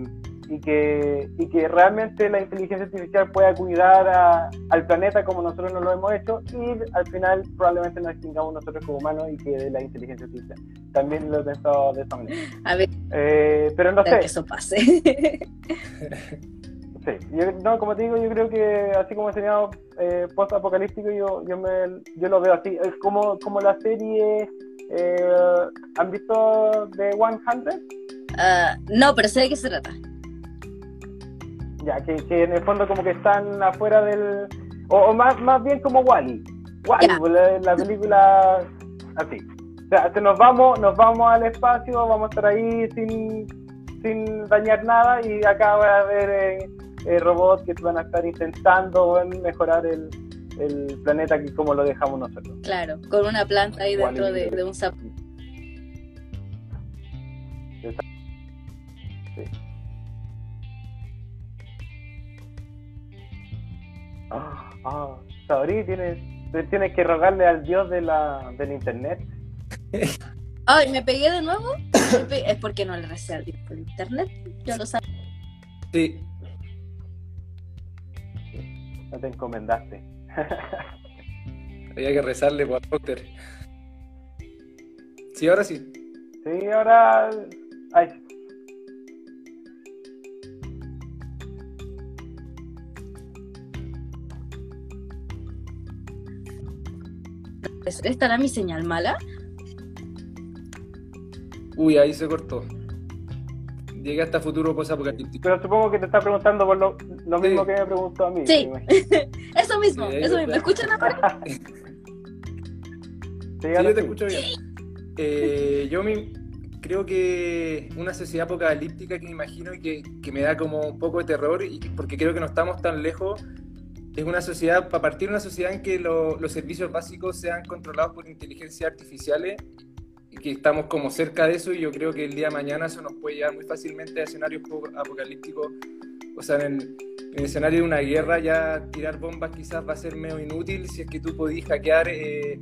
y que, y que realmente la inteligencia artificial pueda cuidar al planeta como nosotros no lo hemos hecho y al final probablemente nos extingamos nosotros como humanos y que la inteligencia artificial. También lo he pensado de esa manera. A ver, eh, pero no sé. Que eso pase. <laughs> Sí, yo, no, como te digo, yo creo que así como enseñado eh, post-apocalíptico, yo, yo, me, yo lo veo así. Es como, como la serie. Eh, ¿Han visto The 100? Ah, no, pero sé de qué se trata. Ya, que, que, en el fondo como que están afuera del... O, más, más bien como Wally. Wally, pues, la, película así. O sea, nos vamos, nos vamos al espacio, vamos a estar ahí sin, sin dañar nada y acá va a haber eh, eh, robots que van a estar intentando mejorar el, el planeta que como lo dejamos nosotros. Claro, con una planta ahí dentro de, de, un sapo. Ah, ah, Sabri, tienes, tienes que rogarle al dios de la, del internet. <laughs> Ay, ¿me pegué de nuevo? <coughs> es porque no le recé al dios por internet. Yo lo sabía. Sí. No te encomendaste. <laughs> Había que rezarle por Potter. Sí, ahora sí. Sí, ahora. Ay, ¿Estará mi señal mala? Uy, ahí se cortó. Llegué hasta futuro post-apocalíptico. Pero supongo que te está preguntando por lo, mismo que me preguntó a mí. Sí, <laughs> eso mismo, eso mismo. ¿Me escuchan ahora? sí, yo te escucho bien. Eh, yo creo que una sociedad apocalíptica que me imagino y que, que, me da como un poco de terror, y, porque creo que no estamos tan lejos es una sociedad, para partir de una sociedad en que los servicios básicos sean controlados por inteligencias artificiales y que estamos como cerca de eso y yo creo que el día de mañana eso nos puede llevar muy fácilmente a escenarios apocalípticos. O sea, en, el escenario de una guerra ya tirar bombas quizás va a ser medio inútil si es que tú podís hackear eh,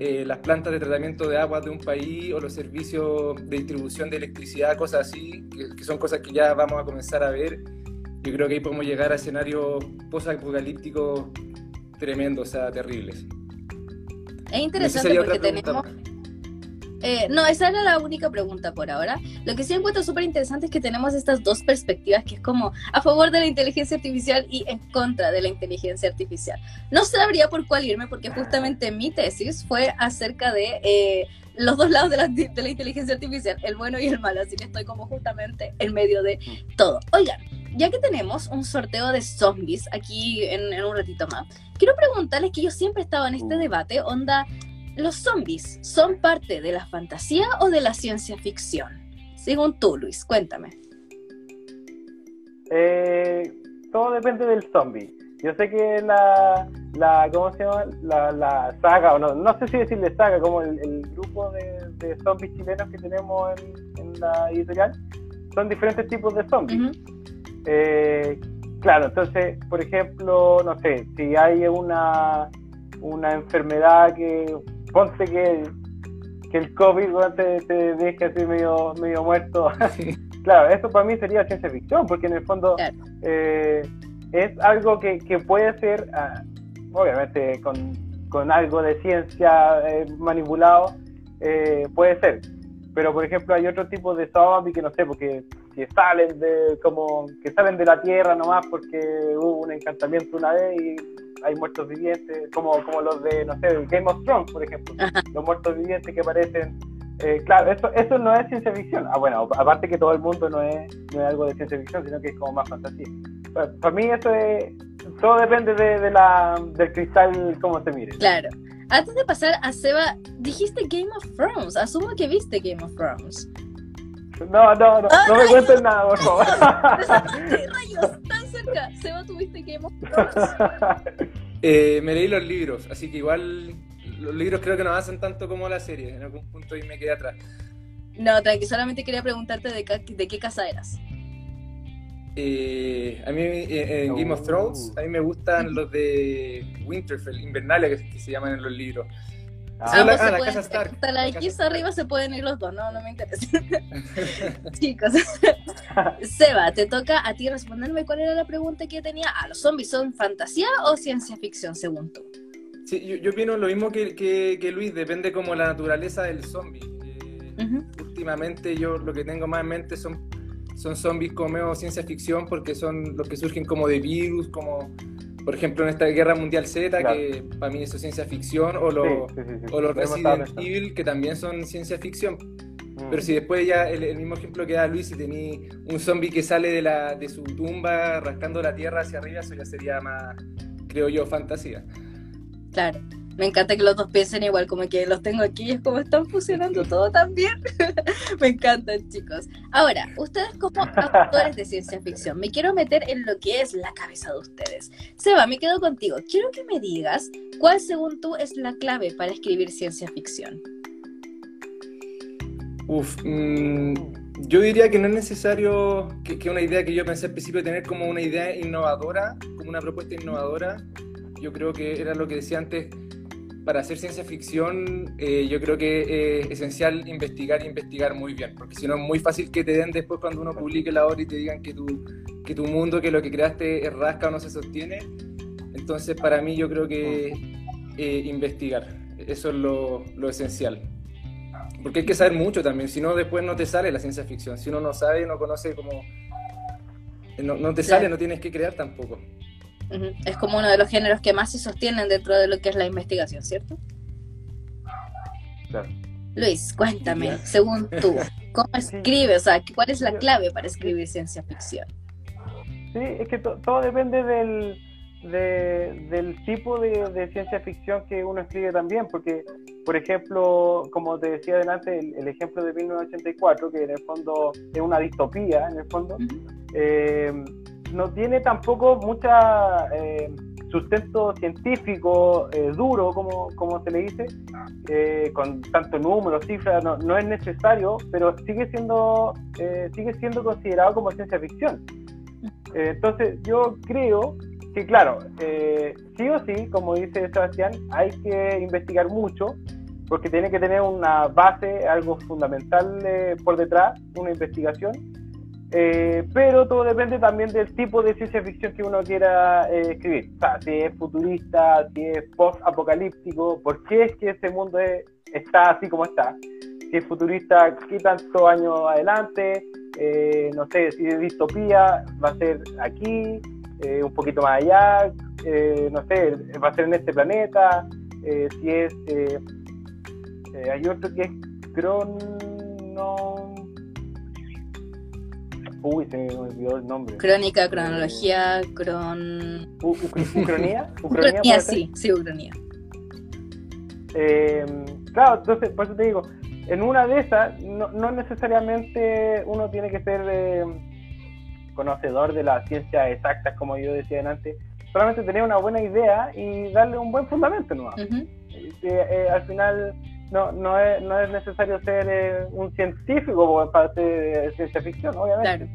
eh, las plantas de tratamiento de agua de un país o los servicios de distribución de electricidad, cosas así, que son cosas que ya vamos a comenzar a ver yo creo que ahí podemos llegar a escenarios post-apocalípticos tremendos, o sea, terribles. Es interesante porque tenemos... Eh, no, esa era la única pregunta por ahora. Lo que sí encuentro súper interesante es que tenemos estas dos perspectivas, que es como a favor de la inteligencia artificial y en contra de la inteligencia artificial. No sabría por cuál irme, porque justamente mi tesis fue acerca de eh, los dos lados de la, de la inteligencia artificial, el bueno y el malo, así que estoy como justamente en medio de todo. Oigan, ya que tenemos un sorteo de zombies aquí en, un ratito más, quiero preguntarles que yo siempre estaba en este uh. debate, onda, ¿los zombies son parte de la fantasía o de la ciencia ficción? Según tú, Luis, cuéntame. Eh, todo depende del zombie. Yo sé que la, la ¿cómo se llama? La, saga, o no, no sé si decirle saga, como el, grupo de, zombies chilenos que tenemos en, la editorial, son diferentes tipos de zombies. Eh, claro, entonces, por ejemplo, no sé, si hay una, una enfermedad que, ponte que, que el COVID te, te deje así medio, medio muerto. <laughs> claro, eso para mí sería ciencia ficción, porque en el fondo eh, es algo que, que puede ser, ah, obviamente con, con, algo de ciencia eh, manipulado, eh, puede ser. Pero por ejemplo hay otro tipo de zombies que no sé, porque que salen de como que salen de la tierra nomás porque hubo un encantamiento una vez y hay muertos vivientes como como los de no sé Game of Thrones por ejemplo los muertos vivientes que aparecen eh, claro eso eso no es ciencia ficción ah bueno aparte que todo el mundo no es no es algo de ciencia ficción sino que es como más fantasía para mí eso es, todo depende de, la, del cristal, cómo se mire. Claro. Antes de pasar a Seba, dijiste Game of Thrones. Asumo que viste Game of Thrones. No, no, no, no me cuentes nada, por favor. rayos, tan cerca. Seba, ¿tuviste Game of Thrones? Eh, me leí los libros, así que igual los libros creo que no hacen tanto como la serie. En algún punto y me quedé atrás. No, tranqui, solamente quería preguntarte de, de qué casa eras. Eh, a mí eh, en Game of Thrones, a mí me gustan los de Winterfell, Invernalia, que, se llaman en los libros. Ah, la, ah, la casa Stark. Hasta la X arriba se pueden ir los dos, no, no me interesa. <laughs> Chicos, <laughs> Seba, te toca a ti responderme cuál era la pregunta que tenía. ¿A los zombies son fantasía o ciencia ficción, según tú? Sí, yo, yo opino lo mismo que, que, Luis, depende como la naturaleza del zombie. Eh, últimamente yo lo que tengo más en mente son son zombies como ciencia ficción porque son los que surgen como de virus, como por ejemplo en esta Guerra Mundial Z, que para mí eso es ciencia ficción, o, los o los Resident Evil, que también son ciencia ficción. Mm. Pero si después ya el, mismo ejemplo que da Luis, si tenía un zombie que sale de, la, de su tumba rascando la tierra hacia arriba, eso ya sería más, creo yo, fantasía. Claro. Me encanta que los dos piensen igual, como que los tengo aquí y es como están fusionando todo también. <laughs> me encantan, chicos. Ahora, ustedes como autores de ciencia ficción, me quiero meter en lo que es la cabeza de ustedes. Seba, me quedo contigo. Quiero que me digas cuál según tú es la clave para escribir ciencia ficción. Uf, mm, yo diría que no es necesario que, que, una idea que yo pensé al principio tener como una idea innovadora, como una propuesta innovadora. Yo creo que era lo que decía antes, para hacer ciencia ficción, eh, yo creo que es esencial investigar e investigar muy bien, porque si no es muy fácil que te den después cuando uno publique la obra y te digan que tu, que tu mundo, que lo que creaste es rasca o no se sostiene. Entonces, para mí, yo creo que eh, investigar, eso es lo, lo, esencial. Porque hay que saber mucho también, si no, después no te sale la ciencia ficción. Si uno no sabe, no conoce como. No, no te sale, no tienes que crear tampoco. Es como uno de los géneros que más se sostienen dentro de lo que es la investigación, ¿cierto? Claro. Luis, cuéntame, según tú, <laughs> ¿cómo escribes? O sea, ¿cuál es la clave para escribir ciencia ficción? Sí, es que todo depende del, del tipo de, ciencia ficción que uno escribe también, porque, por ejemplo, como te decía adelante, el, ejemplo de 1984, que en el fondo es una distopía, en el fondo, no tiene tampoco mucha eh, sustento científico eh, duro, como, como se le dice, eh, con tanto número, cifras, no, no, es necesario, pero sigue siendo, sigue siendo considerado como ciencia ficción. entonces yo creo que, claro, sí o sí, como dice Sebastián, hay que investigar mucho, porque tiene que tener una base, algo fundamental por detrás, una investigación, eh, pero todo depende también del tipo de ciencia ficción que uno quiera eh, escribir. Si es futurista, si es post-apocalíptico, por qué es que ese mundo está así como está. Si es futurista, qué tantos años adelante, eh, no sé, si es distopía, va a ser aquí, un poquito más allá, no sé, va a ser en este planeta, si es... hay otro que es Crono Uy, se me olvidó el nombre. Crónica, cronología, cron... <laughs> ¿Ucronía? ¿Ucronía? sí, sí, Ucronía. Eh, claro, entonces, por eso te digo, en una de esas, no, no necesariamente uno tiene que ser eh, conocedor de las ciencias exactas, como yo decía antes, solamente tener una buena idea y darle un buen fundamento, ¿no? Eh, al final no, no, es, no es necesario ser eh, un científico para hacer ciencia ficción, obviamente.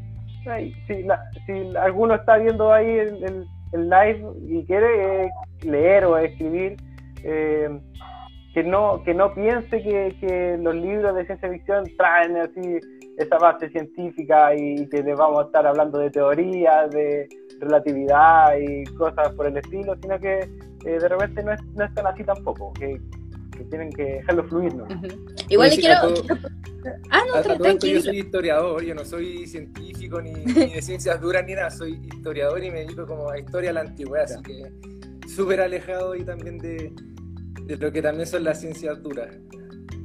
Si, si, alguno está viendo ahí el, el, live y quiere eh, leer o escribir, eh, que no que no piense que, que, los libros de ciencia ficción traen así esa base científica y que le vamos a estar hablando de teorías, de relatividad y cosas por el estilo, sino que de repente no es, no es tan así tampoco. Que, tienen que dejarlo fluir, ¿no? Igual le quiero... Ah, no, Yo soy historiador, yo no soy científico <laughs> ni, de ciencias duras ni nada, soy historiador y me dedico como a historia de la antigüedad, así que súper alejado y también de, de lo que también son las ciencias duras.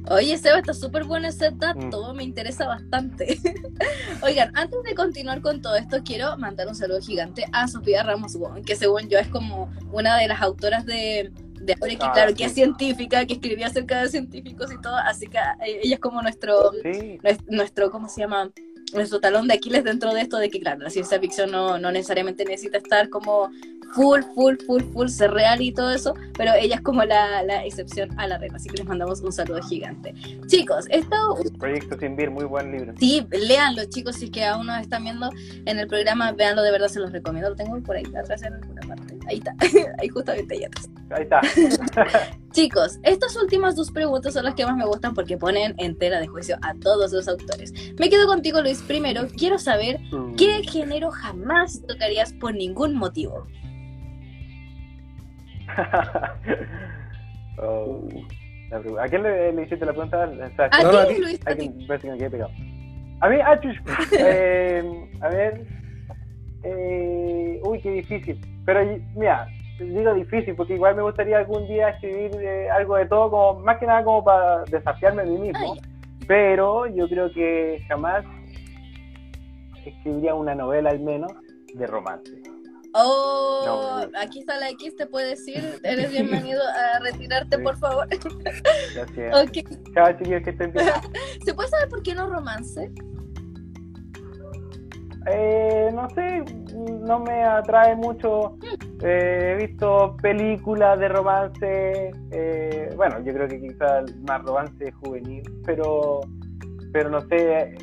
Oye, Seba, está súper bueno ese dato, me interesa bastante. <laughs> Oigan, antes de continuar con todo esto, quiero mandar un saludo gigante a Sofía Ramos Wong, que según yo es como una de las autoras de, de ahora que Ah, claro, sí. que es científica, que escribía acerca de científicos y todo, así que eh, ella es como nuestro, Sí, nues- nuestro, ¿cómo se llama? Nuestro talón de Aquiles dentro de esto de que, claro, la ciencia ficción no, no necesariamente necesita estar como full, full, full, full, ser real y todo eso, pero ella es como la, la excepción a la regla, así que les mandamos un saludo gigante. Chicos, esto Proyecto Sin Vir, muy buen libro. Sí, léanlo, chicos, si es que aún nos están viendo en el programa, véanlo, de verdad se los recomiendo. Lo tengo por ahí atrás en alguna parte. Ahí está, <laughs> ahí justamente ahí atrás. Ahí está. <laughs> Chicos, estas últimas dos preguntas son las que más me gustan porque ponen en tela de juicio a todos los autores. Me quedo contigo, Luis. Primero, quiero saber qué género jamás tocarías por ningún motivo. <laughs> Oh, ¿A quién le, le hiciste la pregunta? O sea, A No, no, a ti, ti. Luis, a ti. A mí, ah. Eh, a ver. Eh, uy, qué difícil. Pero mira, digo difícil porque igual me gustaría algún día escribir eh, algo de todo, como más que nada como para desafiarme a mí mismo. Ay. Pero yo creo que jamás escribiría una novela al menos de romance. Oh, No, aquí está la X, te puede decir. <laughs> Eres bienvenido a retirarte, Sí. por favor. Gracias. <laughs> Ok. Chao, chiquillos, que estén bien. <laughs> ¿Se puede saber por qué no romance? Eh, no sé, no me atrae mucho. Eh, he visto películas de romance, eh, bueno, yo creo que quizás más romance juvenil, pero, pero no sé,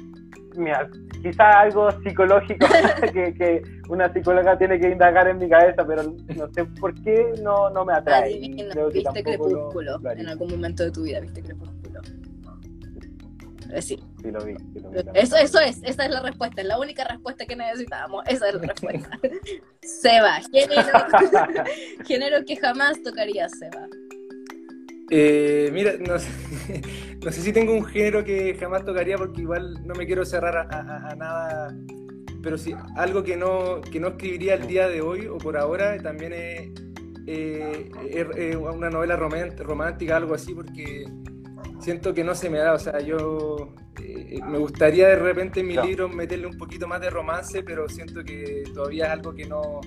mira, quizás algo psicológico <laughs> que, que una psicóloga tiene que indagar en mi cabeza, pero no sé por qué no, no me atrae. Adivina, creo que viste lo- Crepúsculo. lo haría. en algún momento de tu vida viste Crepúsculo. Eh, sí, lo vi, sí lo vi, la eso, eso es, esa es la respuesta, es la única respuesta que necesitábamos, esa es la respuesta. <laughs> Seba, género, <laughs> género que jamás tocaría Seba. Eh, mira, no sé, <laughs> no sé si tengo un género que jamás tocaría porque igual no me quiero cerrar a, a- a nada, pero sí, algo que no, que no escribiría el día de hoy o por ahora también es, eh, es- es una novela román- romántica, algo así, porque siento que no se me da, o sea, yo eh, me gustaría de repente en mi Ya. libro meterle un poquito más de romance, pero siento que todavía es algo que no,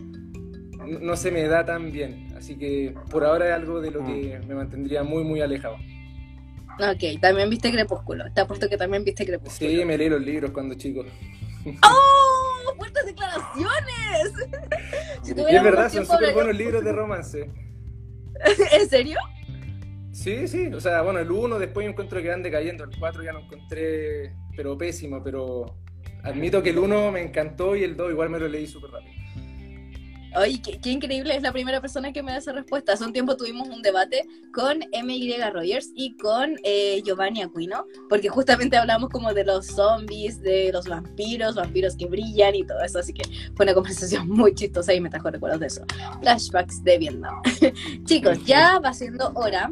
no- se me da tan bien. Así que por ahora es algo de lo que me mantendría muy, muy alejado. Ok, también viste Crepúsculo, te apuesto que también viste Crepúsculo. Sí, me leí los libros cuando chico. <laughs> ¡Oh! ¡Fuertes declaraciones! <laughs> Si es verdad, son súper buenos libros de romance. <laughs> ¿En serio? Sí, sí, o sea, bueno, el 1 después yo encuentro que van decayendo, el 4 ya lo encontré, pero pésimo, pero admito que el 1 me encantó y el 2 igual me lo leí súper rápido. Oye, qué, qué increíble, es la primera persona que me da esa respuesta. Hace un tiempo tuvimos un debate con MY Rogers y con eh, Giovanni Aquino, porque justamente hablamos como de los zombies, de los vampiros, vampiros que brillan y todo eso, así que fue una conversación <laughs> muy chistosa y me trajo recuerdos de eso. Flashbacks de Vietnam. <laughs> Chicos, ya va siendo hora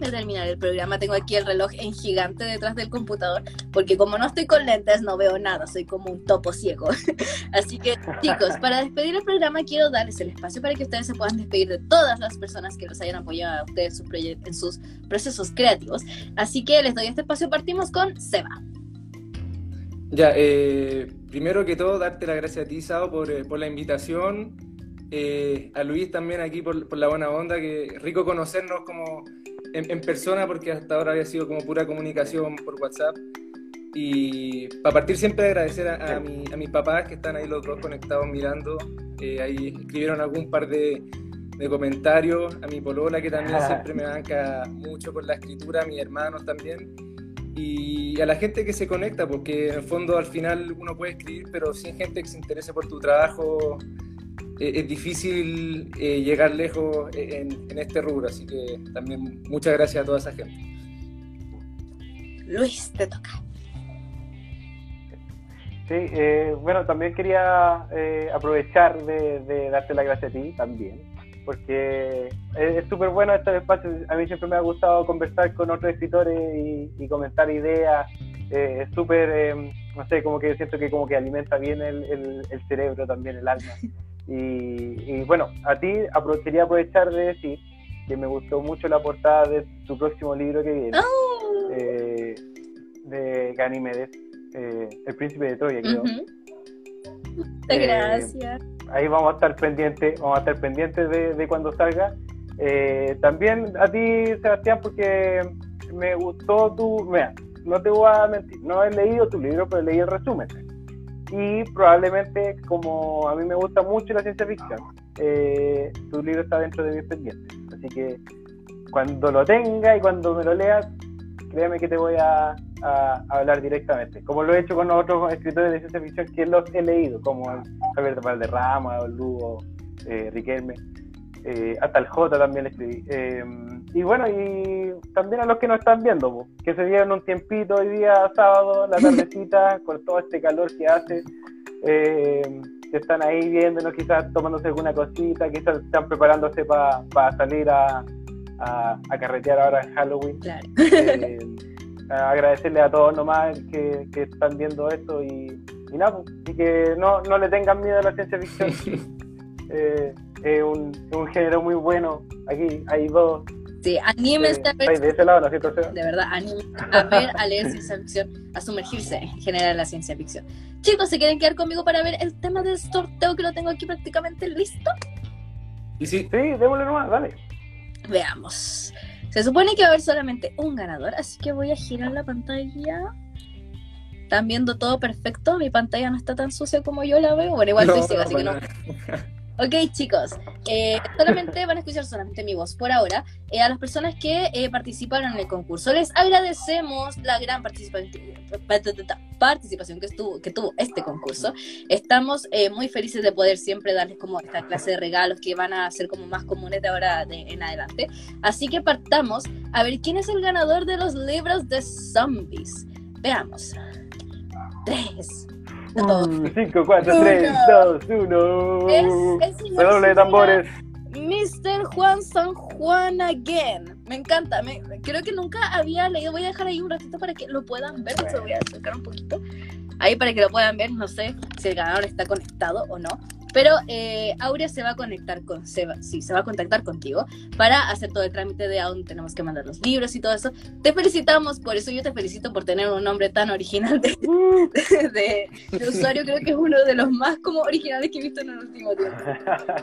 de terminar el programa. Tengo aquí el reloj en gigante detrás del computador, porque como no estoy con lentes no veo nada, soy como un topo ciego. <laughs> Así que, chicos, para despedir el programa quiero darles el espacio para que ustedes se puedan despedir de todas las personas que los hayan apoyado a ustedes en sus, procesos creativos. Así que les doy este espacio. Partimos con Seba. Ya, eh, primero que todo, darte las gracias a ti, Sao, por, eh, por la invitación. Eh, a Luis también aquí por, por la buena onda, que rico conocernos como en, en persona, porque hasta ahora había sido como pura comunicación por WhatsApp. Y para partir siempre agradecer a, a, mi- a mis papás que están ahí los dos conectados mirando. Eh, ahí escribieron algún par de, de comentarios. A mi polola que también <laughs> siempre me banca mucho con la escritura, a mis hermanos también. Y a la gente que se conecta, porque en el fondo al final uno puede escribir, pero sin gente que se interese por tu trabajo es difícil eh, llegar lejos en, en este rubro. Así que también muchas gracias a toda esa gente. Luis, te toca. Sí, eh, bueno, también quería eh, aprovechar de, de darte las gracias a ti también, porque es es súper bueno estos espacios. A mí siempre me ha gustado conversar con otros escritores y, y comentar ideas. Eh, es súper, eh, no sé, como que siento que como que alimenta bien el, el- el cerebro, también el alma. <laughs> Y, y bueno, a ti apro- quería aprovechar de decir que me gustó mucho la portada de tu próximo libro que viene. ¡Oh! eh, de Ganímedes, eh, El Príncipe de Troya, creo. Muchas gracias. Ahí vamos a estar pendientes, vamos a estar pendientes de, de cuando salga. también a ti, Sebastián, porque me gustó tu... Mira, no te voy a mentir, no he leído tu libro, pero leí el resumen. Y probablemente, como a mí me gusta mucho la ciencia ficción, eh, tu libro está dentro de mis pendientes. Así que cuando lo tenga y cuando me lo leas, créeme que te voy a, hablar directamente. Como lo he hecho con otros escritores de ciencia ficción que los he leído, como Javier Valderrama, o Lugo, eh, Riquelme. Eh, hasta el J también le escribí. Eh, y bueno, y también a los que nos están viendo, que se dieron un tiempito hoy día sábado, la <laughs> tardecita, con todo este calor que hace, eh, que están ahí viéndonos, quizás tomándose alguna cosita, quizás están preparándose para salir a, a, carretear ahora en Halloween. agradecerle a todos nomás que, que están viendo esto y, y nada, y que no, no le tengan miedo a la ciencia ficción. <laughs> es un, un, género muy bueno. Aquí hay dos. Sí, anímense a ver. De ese lado, ¿no? De verdad, anímense a ver, a leer ciencia ficción, a sumergirse en general en la ciencia ficción. Chicos, ¿se quieren quedar conmigo para ver el tema del sorteo que lo tengo aquí prácticamente listo? Y sí, sí, démosle nomás, dale. Veamos. Se supone que va a haber solamente un ganador, así que voy a girar la pantalla. ¿Están viendo todo perfecto? Mi pantalla no está tan sucia como yo la veo. Bueno, igual estoy ciega, así que no. <laughs> Ok, chicos, eh, solamente van a escuchar solamente mi voz por ahora. Eh, a las personas que eh, participaron en el concurso, les agradecemos la gran participación, participación que, estuvo, que tuvo este concurso. Estamos muy felices de poder siempre darles como esta clase de regalos que van a ser como más comunes de ahora en adelante. Así que partamos a ver quién es el ganador de los libros de zombies. Veamos. Tres, 5, 4, 3, 2, 1. Es, es de tambores. Mr. Juan San Juan Again. Me encanta. Me, creo que nunca había leído. Voy a dejar ahí un ratito para que lo puedan ver. Se voy a acercar un poquito. Ahí para que lo puedan ver. No sé si el ganador está conectado o no. Pero eh, Aurea se va a conectar con, se sí, se va a contactar contigo para hacer todo el trámite de a dónde tenemos que mandar los libros y todo eso. Te felicitamos, por eso yo te felicito por tener un nombre tan original <laughs> de, de, usuario. Creo que es uno de los más como originales que he visto en el último tiempo.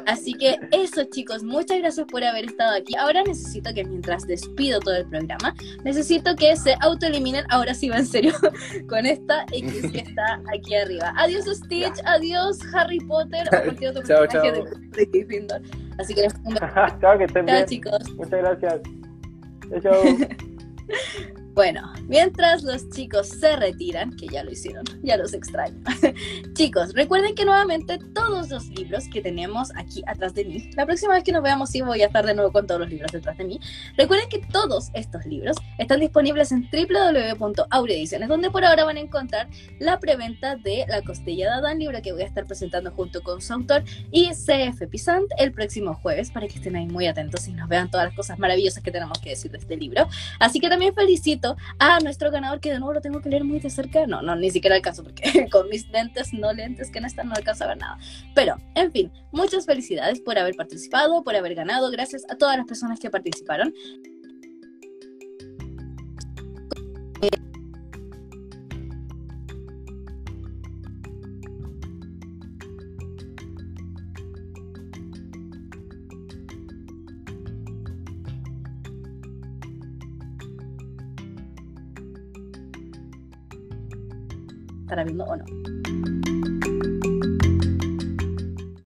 Así que eso, chicos, muchas gracias por haber estado aquí. Ahora necesito que mientras despido todo el programa, necesito que se autoeliminen. Ahora sí va en serio <laughs> con esta X que está aquí arriba. Adiós, Stitch. Adiós, Harry Potter chao, <laughs> chao. Así que un <laughs> chao, que estén chao, chicos. Muchas gracias. <laughs> Chao. Bueno, mientras los chicos se retiran, que ya lo hicieron, ya los extraño. <laughs> chicos, recuerden que nuevamente todos los libros que tenemos aquí atrás de mí, la próxima vez que nos veamos sí voy a estar de nuevo con todos los libros detrás de mí. Recuerden que todos estos libros están disponibles en www.aureediciones, donde por ahora van a encontrar la preventa de La Costilla de Adán, libro que voy a estar presentando junto con su autor y CF Pisant el próximo jueves, para que estén ahí muy atentos y nos vean todas las cosas maravillosas que tenemos que decir de este libro. Así que también felicito a nuestro ganador, que de nuevo lo tengo que leer muy de cerca. No, no, ni siquiera alcanzo, porque <laughs> con mis lentes, no lentes que no están, no alcanzo a ver nada. Pero, en fin, muchas felicidades por haber participado, por haber ganado. Gracias a todas las personas que participaron. Estará viendo o no.